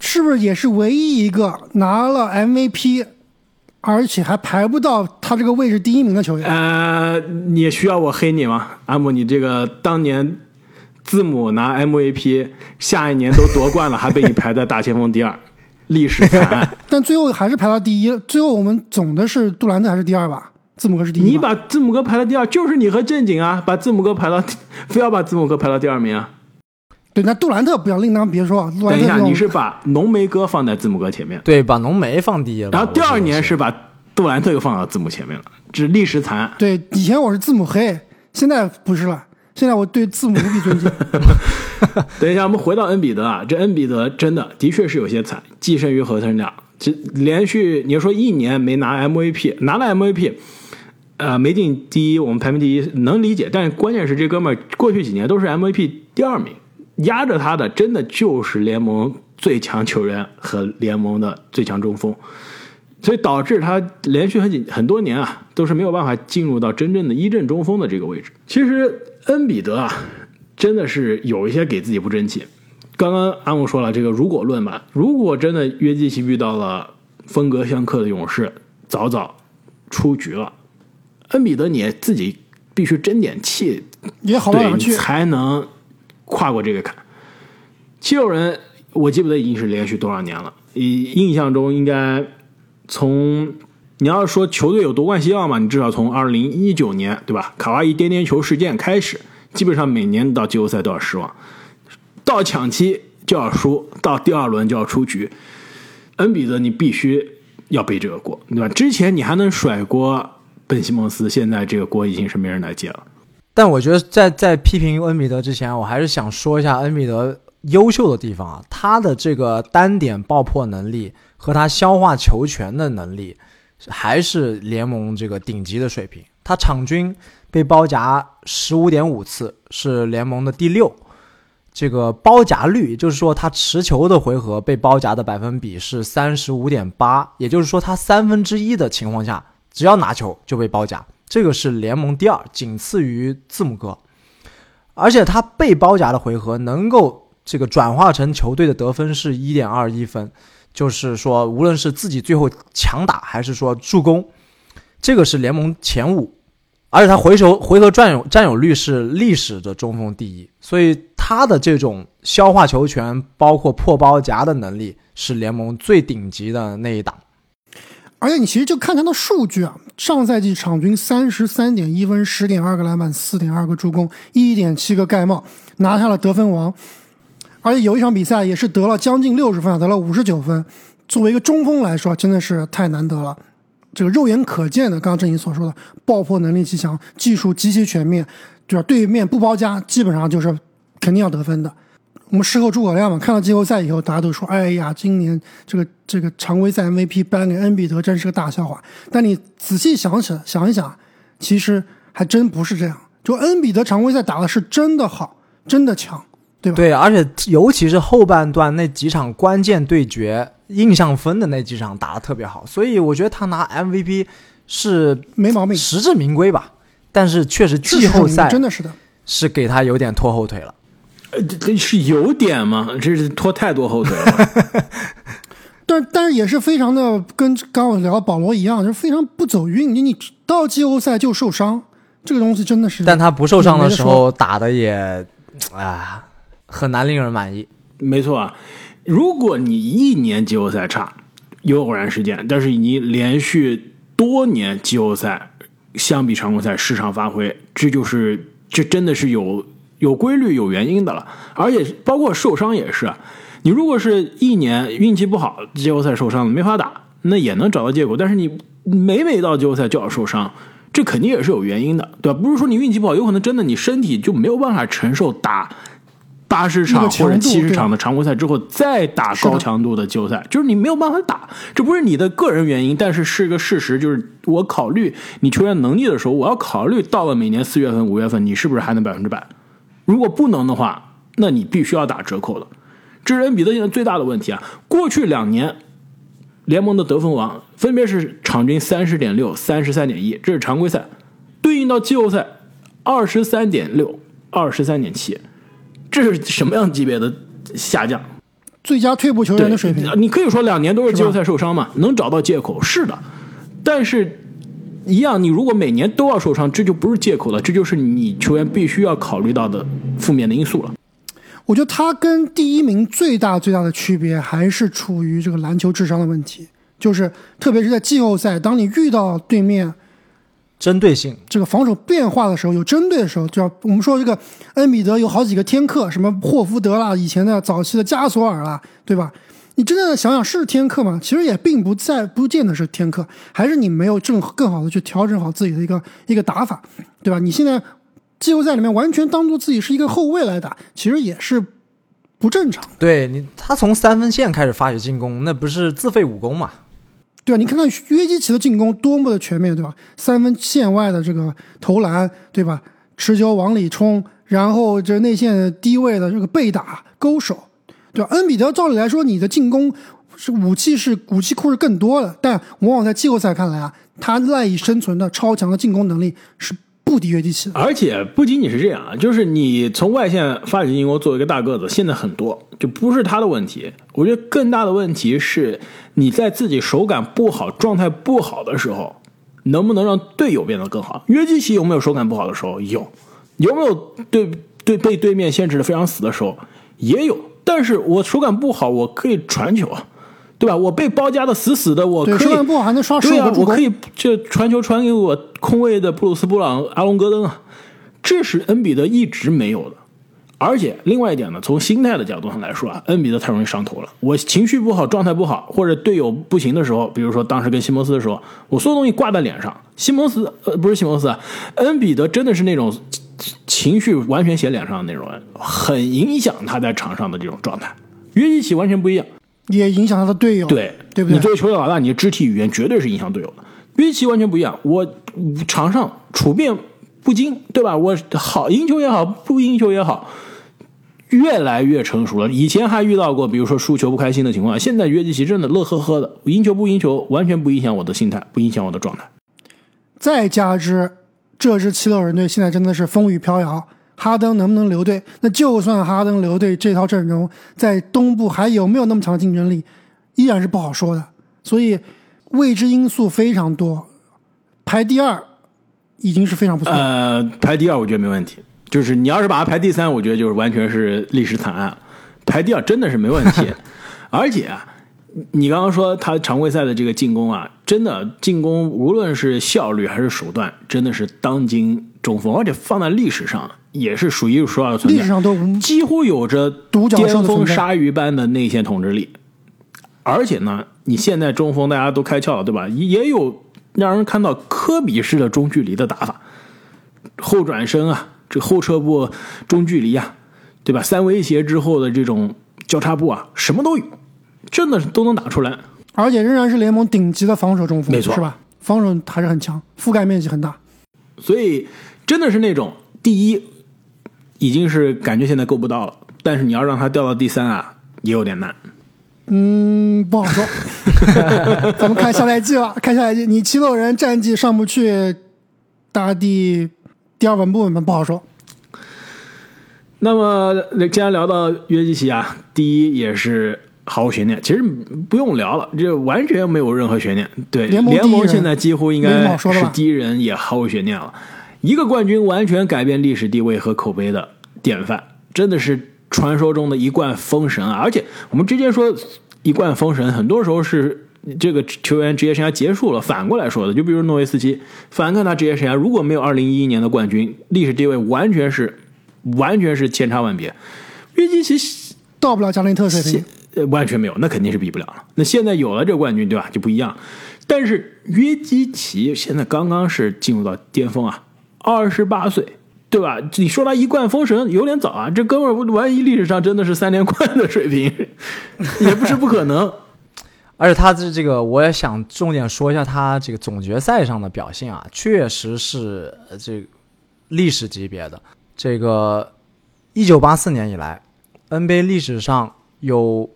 是不是也是唯一一个拿了 MVP，而且还排不到他这个位置第一名的球员？呃，你需要我黑你吗？阿姆，你这个当年字母拿 MVP，下一年都夺冠了，还被你排在大前锋第二，历史惨案。(laughs) 但最后还是排到第一。最后我们总的是杜兰特还是第二吧？字母哥是第一。你把字母哥排到第二，就是你和正经啊，把字母哥排到，非要把字母哥排到第二名啊。对，那杜兰特不要另当别说。等一下，你是把浓眉哥放在字母哥前面？对，把浓眉放第一了。然后第二年是把杜兰特又放到字母前面了，这历史惨。对，以前我是字母黑，现在不是了。现在我对字母无比尊敬。(laughs) (laughs) 等一下，我们回到恩比德啊，这恩比德真的的确是有些惨，跻身于合成量，这连续你说一年没拿 MVP，拿了 MVP，呃，没进第一，我们排名第一能理解，但关键是这哥们儿过去几年都是 MVP 第二名。压着他的真的就是联盟最强球员和联盟的最强中锋，所以导致他连续很几很多年啊都是没有办法进入到真正的一阵中锋的这个位置。其实恩比德啊真的是有一些给自己不争气。刚刚安武说了这个如果论吧，如果真的约基奇遇到了风格相克的勇士，早早出局了，恩比德你自己必须争点气，也好不了去才能。跨过这个坎，七六人我记不得已经是连续多少年了。印印象中应该从你要说球队有夺冠希望嘛，你至少从二零一九年对吧？卡哇伊颠颠球事件开始，基本上每年到季后赛都要失望，到抢七就要输，到第二轮就要出局。恩比德你必须要背这个锅，对吧？之前你还能甩锅本西蒙斯，现在这个锅已经是没人来接了。但我觉得，在在批评恩比德之前，我还是想说一下恩比德优秀的地方啊。他的这个单点爆破能力和他消化球权的能力，还是联盟这个顶级的水平。他场均被包夹十五点五次，是联盟的第六。这个包夹率，就是说他持球的回合被包夹的百分比是三十五点八，也就是说他三分之一的情况下，只要拿球就被包夹。这个是联盟第二，仅次于字母哥，而且他被包夹的回合能够这个转化成球队的得分是一点二一分，就是说无论是自己最后强打还是说助攻，这个是联盟前五，而且他回球回合占有占有率是历史的中锋第一，所以他的这种消化球权包括破包夹的能力是联盟最顶级的那一档。而且你其实就看他的数据啊，上赛季场均三十三点一分、十点二个篮板、四点二个助攻、一点七个盖帽，拿下了得分王。而且有一场比赛也是得了将近六十分，得了五十九分。作为一个中锋来说，真的是太难得了。这个肉眼可见的，刚刚正你所说的爆破能力极强，技术极其全面，就是对面不包夹，基本上就是肯定要得分的。我们事后诸葛亮嘛，看到季后赛以后，大家都说：“哎呀，今年这个这个常规赛 MVP 颁给恩比德，真是个大笑话。”但你仔细想起想一想，其实还真不是这样。就恩比德常规赛打的是真的好，真的强，对吧？对，而且尤其是后半段那几场关键对决、印象分的那几场打的特别好，所以我觉得他拿 MVP 是没毛病，实至名归吧。但是确实季后赛真的是的，是给他有点拖后腿了。这这是有点吗？这是拖太多后腿了。(laughs) 但但是也是非常的跟刚我聊保罗一样，就是非常不走运。你你到季后赛就受伤，这个东西真的是。但他不受伤的时候打的也啊很难令人满意。没错啊，如果你一年季后赛差有偶然事件，但是你连续多年季后赛相比常规赛失常发挥，这就是这真的是有。有规律、有原因的了，而且包括受伤也是。你如果是一年运气不好，季后赛受伤了没法打，那也能找到借口。但是你每每到季后赛就要受伤，这肯定也是有原因的，对吧？不是说你运气不好，有可能真的你身体就没有办法承受打八十场或者七十场的常规赛之后再打高强度的季后赛，就是你没有办法打。这不是你的个人原因，但是是一个事实，就是我考虑你球员能力的时候，我要考虑到了每年四月份、五月份，你是不是还能百分之百。如果不能的话，那你必须要打折扣了。这是恩比德现在最大的问题啊！过去两年联盟的得分王分别是场均三十点六、三十三点一，这是常规赛；对应到季后赛二十三点六、二十三点七，这是什么样级别的下降？最佳退步球员的水平。你可以说两年都是季后赛受伤嘛，能找到借口是的，但是。一样，你如果每年都要受伤，这就不是借口了，这就是你球员必须要考虑到的负面的因素了。我觉得他跟第一名最大最大的区别还是处于这个篮球智商的问题，就是特别是在季后赛，当你遇到对面针对性，这个防守变化的时候有针对的时候，就要我们说这个恩比德有好几个天克，什么霍福德啦，以前的早期的加索尔啦，对吧？你真正的想想是天克吗？其实也并不在，不见得是天克，还是你没有正更好的去调整好自己的一个一个打法，对吧？你现在季后赛里面完全当做自己是一个后卫来打，其实也是不正常。对你，他从三分线开始发起进攻，那不是自废武功嘛？对啊，你看看约基奇的进攻多么的全面，对吧？三分线外的这个投篮，对吧？持球往里冲，然后这内线低位的这个背打、勾手。对吧？恩比德照理来说，你的进攻是武器是武器库是更多的，但往往在季后赛看来啊，他赖以生存的超强的进攻能力是不敌约基奇的。而且不仅仅是这样啊，就是你从外线发起进攻，作为一个大个子，现在很多就不是他的问题。我觉得更大的问题是你在自己手感不好、状态不好的时候，能不能让队友变得更好？约基奇有没有手感不好的时候？有，有没有对对被对面限制的非常死的时候？也有。但是我手感不好，我可以传球啊，对吧？我被包夹的死死的，我可以手感不好还能刷十个助攻，我可以这传球传给我空位的布鲁斯布朗、阿隆戈登啊，这是恩比德一直没有的。而且另外一点呢，从心态的角度上来说啊，恩比德太容易上头了。我情绪不好、状态不好，或者队友不行的时候，比如说当时跟西蒙斯的时候，我所有东西挂在脸上。西蒙斯呃不是西蒙斯啊，恩比德真的是那种。情绪完全写脸上的那种，很影响他在场上的这种状态。约基奇完全不一样，也影响他的队友，对对不对？你作为球队老大，你的肢体语言绝对是影响队友的。约基奇完全不一样，我场上处变不惊，对吧？我好赢球也好，不赢球也好，越来越成熟了。以前还遇到过，比如说输球不开心的情况，现在约基奇真的乐呵呵的，赢球不赢球完全不影响我的心态，不影响我的状态。再加之。这支七六人队现在真的是风雨飘摇，哈登能不能留队？那就算哈登留队，这套阵容在东部还有没有那么强的竞争力，依然是不好说的。所以未知因素非常多，排第二已经是非常不错。呃，排第二我觉得没问题，就是你要是把它排第三，我觉得就是完全是历史惨案。排第二真的是没问题，(laughs) 而且。你刚刚说他常规赛的这个进攻啊，真的进攻无论是效率还是手段，真的是当今中锋，而且放在历史上也是数一数二的存在。历史上都几乎有着独角巅峰鲨鱼般的内线统治力。而且呢，你现在中锋大家都开窍了，对吧？也有让人看到科比式的中距离的打法，后转身啊，这后撤步中距离啊，对吧？三威胁之后的这种交叉步啊，什么都有。真的是都能打出来，而且仍然是联盟顶级的防守中锋，没错，是吧？防守还是很强，覆盖面积很大，所以真的是那种第一，已经是感觉现在够不到了，但是你要让他掉到第三啊，也有点难。嗯，不好说，(laughs) 咱们看下赛季了，看下赛季，你七六人战绩上不去，打第第二稳不稳吧？不好说。那么既然聊到约基奇啊，第一也是。毫无悬念，其实不用聊了，这完全没有任何悬念。对，联盟现在几乎应该是第一人，也毫无悬念了。一个冠军完全改变历史地位和口碑的典范，真的是传说中的一贯封神啊！而且我们之前说一贯封神，很多时候是这个球员职业生涯结束了，反过来说的。就比如诺维斯基，反看他职业生涯，如果没有2011年的冠军，历史地位完全是完全是千差万别。约基奇到不了加内特水平。呃，完全没有，那肯定是比不了了。那现在有了这冠军，对吧？就不一样。但是约基奇现在刚刚是进入到巅峰啊，二十八岁，对吧？你说他一贯封神有点早啊。这哥们儿万一历史上真的是三连冠的水平，也不是不可能。(laughs) 而且他的这个，我也想重点说一下他这个总决赛上的表现啊，确实是这历史级别的。这个一九八四年以来，NBA 历史上有。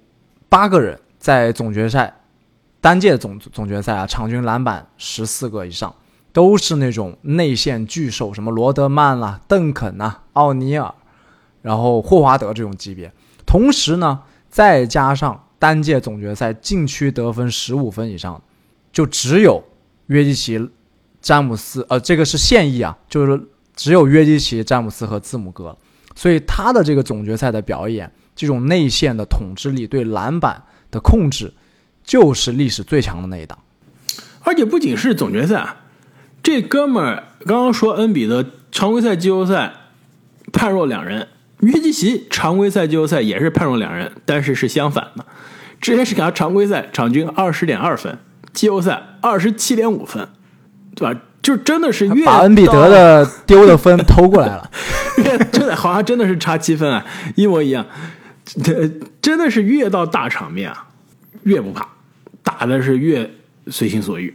八个人在总决赛单届总总决赛啊，场均篮板十四个以上，都是那种内线巨兽，什么罗德曼啦、邓肯呐、奥尼尔，然后霍华德这种级别。同时呢，再加上单届总决赛禁区得分十五分以上，就只有约基奇、詹姆斯，呃，这个是现役啊，就是只有约基奇、詹姆斯和字母哥，所以他的这个总决赛的表演。这种内线的统治力对篮板的控制，就是历史最强的那一档。而且不仅是总决赛，这哥们儿刚刚说恩比德常规赛、季后赛判若两人，约基奇常规赛、季后赛也是判若两人，但是是相反的。之前是给他常规赛场均二十点二分，季后赛二十七点五分，对吧？就真的是越把恩比德的丢的分偷过来了，(laughs) 真的好像真的是差七分啊，一模一样。这真的是越到大场面啊，越不怕，打的是越随心所欲。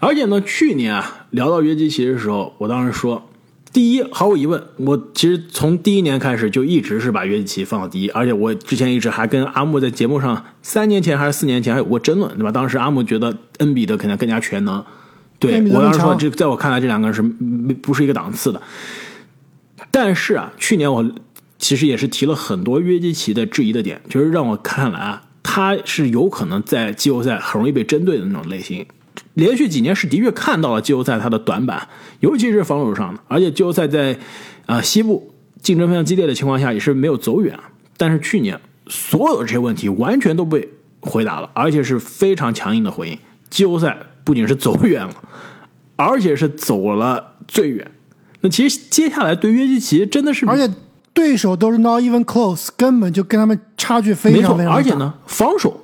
而且呢，去年啊聊到约基奇的时候，我当时说，第一，毫无疑问，我其实从第一年开始就一直是把约基奇放到第一，而且我之前一直还跟阿木在节目上，三年前还是四年前还有过争论，对吧？当时阿木觉得恩比德可能更加全能，对我当时说，这在我看来这两个人是不是一个档次的。但是啊，去年我其实也是提了很多约基奇的质疑的点，就是让我看来啊，他是有可能在季后赛很容易被针对的那种类型。连续几年是的确看到了季后赛他的短板，尤其是防守上的，而且季后赛在啊西部竞争非常激烈的情况下也是没有走远。但是去年所有的这些问题完全都被回答了，而且是非常强硬的回应。季后赛不仅是走远了，而且是走了最远。那其实接下来对约基奇真的是，而且对手都是 not even close，根本就跟他们差距非常非常大。而且呢，防守。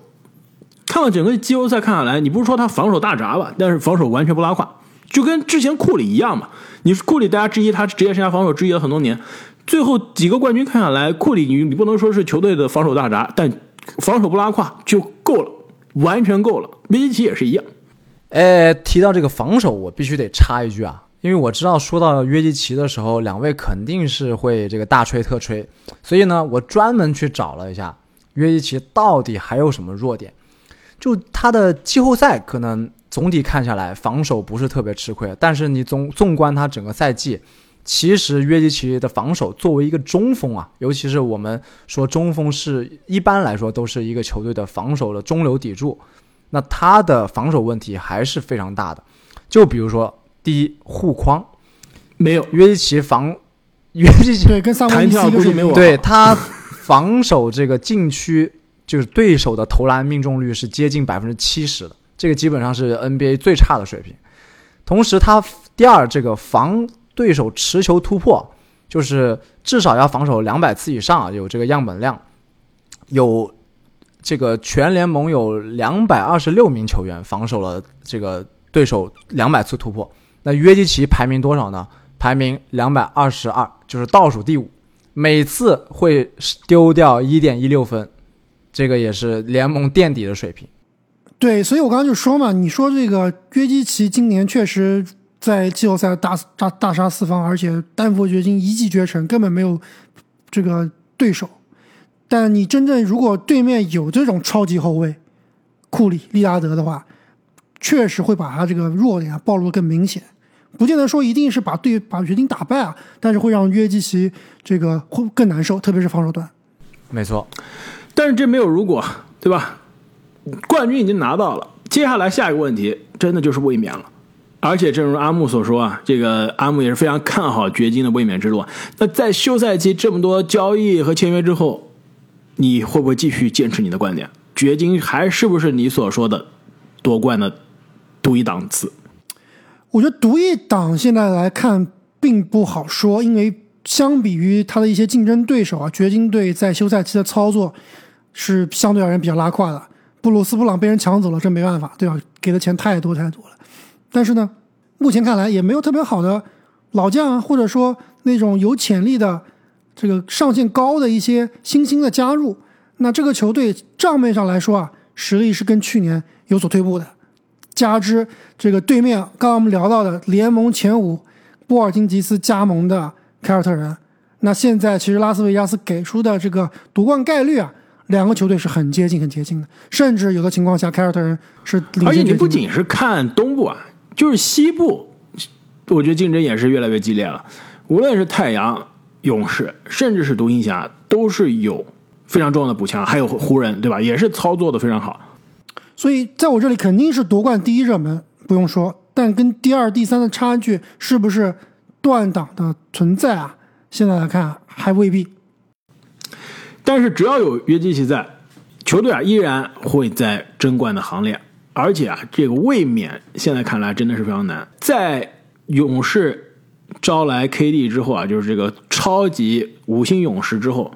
看了整个季后赛看下来，你不是说他防守大闸吧？但是防守完全不拉胯，就跟之前库里一样嘛。你库里大家质疑他职业生涯防守质疑了很多年，最后几个冠军看下来，库里你你不能说是球队的防守大闸，但防守不拉胯就够了，完全够了。梅西奇也是一样。哎，提到这个防守，我必须得插一句啊，因为我知道说到约基奇的时候，两位肯定是会这个大吹特吹，所以呢，我专门去找了一下约基奇到底还有什么弱点。就他的季后赛可能总体看下来防守不是特别吃亏，但是你纵纵观他整个赛季，其实约基奇的防守作为一个中锋啊，尤其是我们说中锋是一般来说都是一个球队的防守的中流砥柱，那他的防守问题还是非常大的。就比如说第一护框，没有约基奇防 (laughs) 约基奇对跟萨博尼斯估计没有，对他防守这个禁区。就是对手的投篮命中率是接近百分之七十的，这个基本上是 NBA 最差的水平。同时，他第二这个防对手持球突破，就是至少要防守两百次以上啊，有这个样本量。有这个全联盟有两百二十六名球员防守了这个对手两百次突破，那约基奇排名多少呢？排名两百二十二，就是倒数第五，每次会丢掉一点一六分。这个也是联盟垫底的水平，对，所以我刚刚就说嘛，你说这个约基奇今年确实在季后赛大大大杀四方，而且丹佛掘金一骑绝尘，根本没有这个对手。但你真正如果对面有这种超级后卫库里、利拉德的话，确实会把他这个弱点暴露更明显。不见得说一定是把对把掘金打败啊，但是会让约基奇这个会更难受，特别是防守端。没错。但是这没有如果，对吧？冠军已经拿到了，接下来下一个问题真的就是卫冕了。而且正如阿木所说啊，这个阿木也是非常看好掘金的卫冕之路。那在休赛期这么多交易和签约之后，你会不会继续坚持你的观点？掘金还是不是你所说的夺冠的独一档次？我觉得独一档现在来看并不好说，因为相比于他的一些竞争对手啊，掘金队在休赛期的操作。是相对而言比较拉胯的，布鲁斯布朗被人抢走了，这没办法，对吧？给的钱太多太多了。但是呢，目前看来也没有特别好的老将啊，或者说那种有潜力的、这个上限高的一些新兴的加入。那这个球队账面上来说啊，实力是跟去年有所退步的。加之这个对面刚刚我们聊到的联盟前五波尔津吉斯加盟的凯尔特人，那现在其实拉斯维加斯给出的这个夺冠概率啊。两个球队是很接近、很接近的，甚至有的情况下，凯尔特人是领而且你不仅是看东部啊，就是西部，我觉得竞争也是越来越激烈了。无论是太阳、勇士，甚至是独行侠，都是有非常重要的补强，还有湖人，对吧？也是操作的非常好。所以在我这里肯定是夺冠第一热门，不用说。但跟第二、第三的差距是不是断档的存在啊？现在来看还未必。但是只要有约基奇在，球队啊依然会在争冠的行列。而且啊，这个卫冕现在看来真的是非常难。在勇士招来 KD 之后啊，就是这个超级五星勇士之后，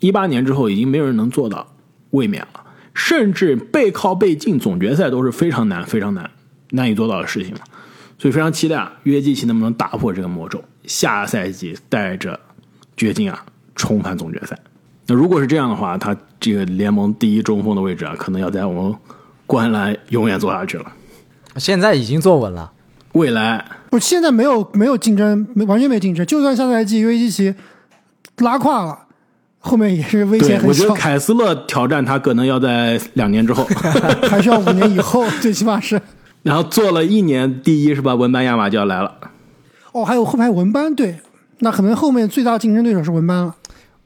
一八年之后已经没有人能做到卫冕了，甚至背靠背进总决赛都是非常难、非常难、难以做到的事情了。所以非常期待啊，约基奇能不能打破这个魔咒，下赛季带着掘金啊重返总决赛。那如果是这样的话，他这个联盟第一中锋的位置啊，可能要在我们观澜永远坐下去了。现在已经坐稳了，未来不，现在没有没有竞争，没完全没竞争。就算下赛季约基奇拉胯了，后面也是危险很小。我觉得凯斯勒挑战他可能要在两年之后，(laughs) 还需要五年以后，(laughs) 最起码是。然后做了一年第一是吧？文班亚马就要来了。哦，还有后排文班，对，那可能后面最大竞争对手是文班了。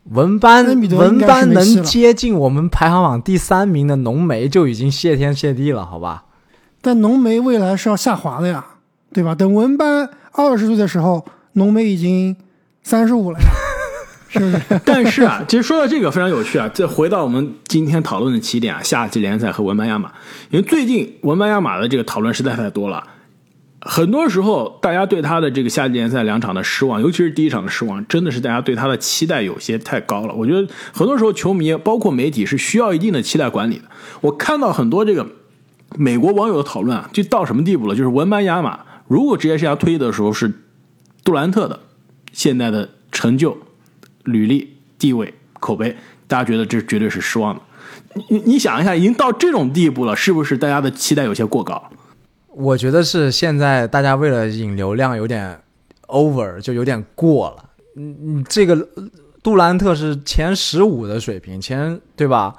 文班文班能接近我们排行榜第三名的浓眉就已经谢天谢地了，好吧？但浓眉未来是要下滑的呀，对吧？等文班二十岁的时候，浓眉已经三十五了呀，是？(laughs) 但是啊，其实说到这个非常有趣啊，再回到我们今天讨论的起点啊，夏季联赛和文班亚马，因为最近文班亚马的这个讨论实在太多了。很多时候，大家对他的这个夏季联赛两场的失望，尤其是第一场的失望，真的是大家对他的期待有些太高了。我觉得很多时候，球迷包括媒体是需要一定的期待管理的。我看到很多这个美国网友的讨论啊，就到什么地步了？就是文班亚马如果职业生涯退役的时候是杜兰特的现在的成就、履历、地位、口碑，大家觉得这绝对是失望的。你你想一下，已经到这种地步了，是不是大家的期待有些过高？我觉得是现在大家为了引流量有点 over，就有点过了。嗯嗯，这个杜兰特是前十五的水平，前对吧？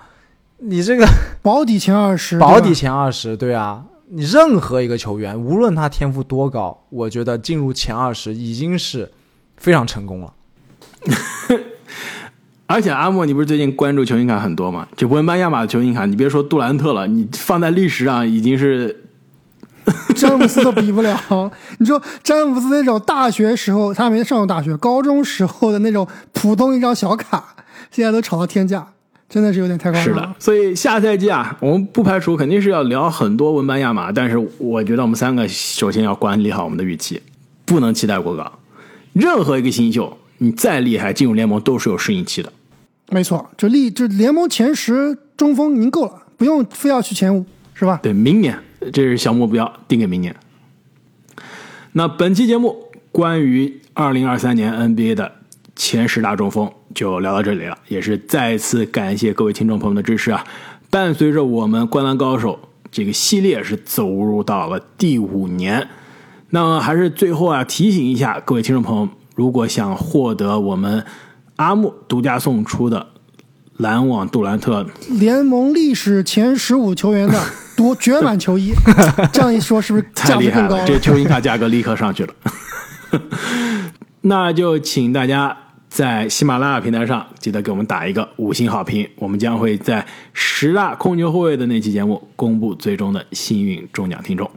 你这个保底前二十，保底前二十，对啊。你任何一个球员，无论他天赋多高，我觉得进入前二十已经是非常成功了。(laughs) 而且阿莫，你不是最近关注球星卡很多吗？就文班亚马的球星卡，你别说杜兰特了，你放在历史上已经是。(laughs) 詹姆斯都比不了。你说詹姆斯那种大学时候，他没上过大学，高中时候的那种普通一张小卡，现在都炒到天价，真的是有点太夸张了。是的，所以下赛季啊，我们不排除肯定是要聊很多文班亚马，但是我觉得我们三个首先要管理好我们的预期，不能期待过高。任何一个新秀，你再厉害，进入联盟都是有适应期的。没错，就立就联盟前十中锋已经够了，不用非要去前五，是吧？对，明年。这是小目标，定给明年。那本期节目关于二零二三年 NBA 的前十大中锋就聊到这里了，也是再次感谢各位听众朋友的支持啊！伴随着我们《灌篮高手》这个系列是走入到了第五年，那么还是最后啊提醒一下各位听众朋友，如果想获得我们阿木独家送出的篮网杜兰特联盟历史前十五球员的。夺绝版球衣，(laughs) 这样一说是不是太厉害了？这球衣卡价格立刻上去了。(laughs) 那就请大家在喜马拉雅平台上记得给我们打一个五星好评。我们将会在十大控球后卫的那期节目公布最终的幸运中奖听众。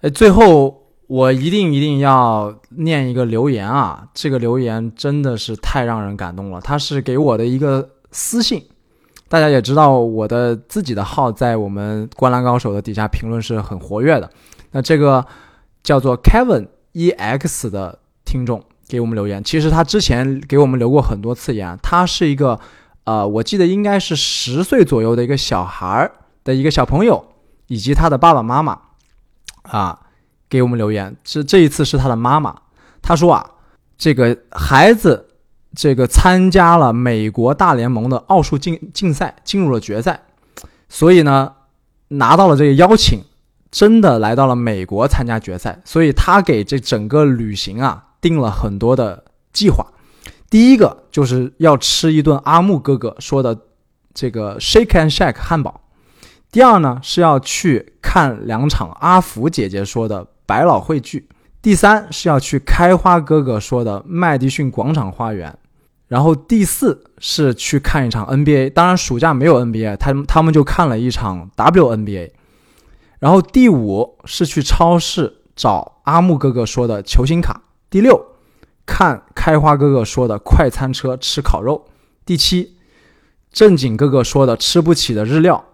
哎，最后我一定一定要念一个留言啊！这个留言真的是太让人感动了，他是给我的一个私信。大家也知道我的自己的号在我们《灌篮高手》的底下评论是很活跃的。那这个叫做 Kevin EX 的听众给我们留言，其实他之前给我们留过很多次言。他是一个呃，我记得应该是十岁左右的一个小孩的一个小朋友，以及他的爸爸妈妈啊给我们留言。这这一次是他的妈妈，他说啊，这个孩子。这个参加了美国大联盟的奥数竞竞赛，进入了决赛，所以呢，拿到了这个邀请，真的来到了美国参加决赛。所以他给这整个旅行啊定了很多的计划。第一个就是要吃一顿阿木哥哥说的这个 Shake and Shack 汉堡。第二呢是要去看两场阿福姐姐说的百老汇剧。第三是要去开花哥哥说的麦迪逊广场花园。然后第四是去看一场 NBA，当然暑假没有 NBA，他他们就看了一场 WNBA。然后第五是去超市找阿木哥哥说的球星卡。第六，看开花哥哥说的快餐车吃烤肉。第七，正经哥哥说的吃不起的日料，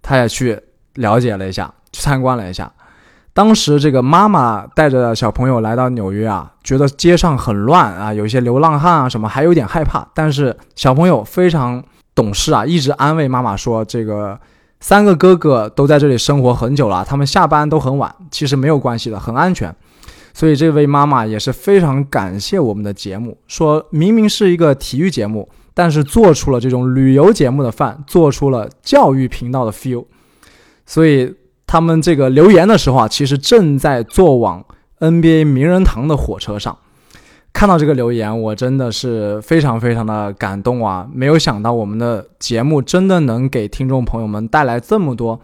他也去了解了一下，去参观了一下。当时这个妈妈带着小朋友来到纽约啊，觉得街上很乱啊，有一些流浪汉啊什么，还有点害怕。但是小朋友非常懂事啊，一直安慰妈妈说：“这个三个哥哥都在这里生活很久了，他们下班都很晚，其实没有关系的，很安全。”所以这位妈妈也是非常感谢我们的节目，说明明是一个体育节目，但是做出了这种旅游节目的范，做出了教育频道的 feel。所以。他们这个留言的时候啊，其实正在坐往 NBA 名人堂的火车上。看到这个留言，我真的是非常非常的感动啊！没有想到我们的节目真的能给听众朋友们带来这么多，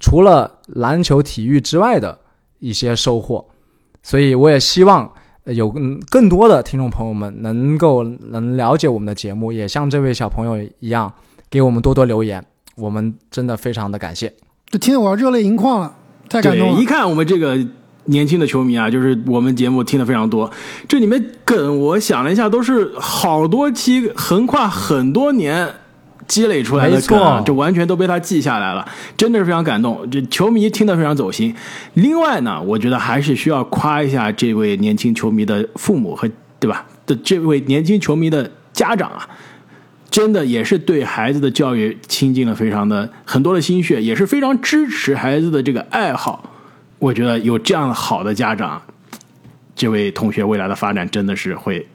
除了篮球体育之外的一些收获。所以我也希望有更多的听众朋友们能够能了解我们的节目，也像这位小朋友一样给我们多多留言。我们真的非常的感谢。这听得我热泪盈眶了，太感动了！一看我们这个年轻的球迷啊，就是我们节目听的非常多，这里面梗我想了一下，都是好多期横跨很多年积累出来的梗，就完全都被他记下来了，真的是非常感动。这球迷听得非常走心。另外呢，我觉得还是需要夸一下这位年轻球迷的父母和对吧？的这位年轻球迷的家长啊。真的也是对孩子的教育倾尽了非常的很多的心血，也是非常支持孩子的这个爱好。我觉得有这样好的家长，这位同学未来的发展真的是会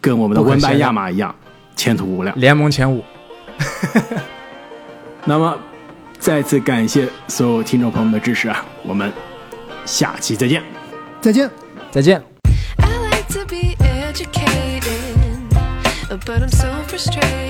跟我们的温班亚马一样，前途无量，联盟前五。(laughs) 那么，再次感谢所有听众朋友们的支持啊！我们下期再见，再见，再见。but I'm so frustrated.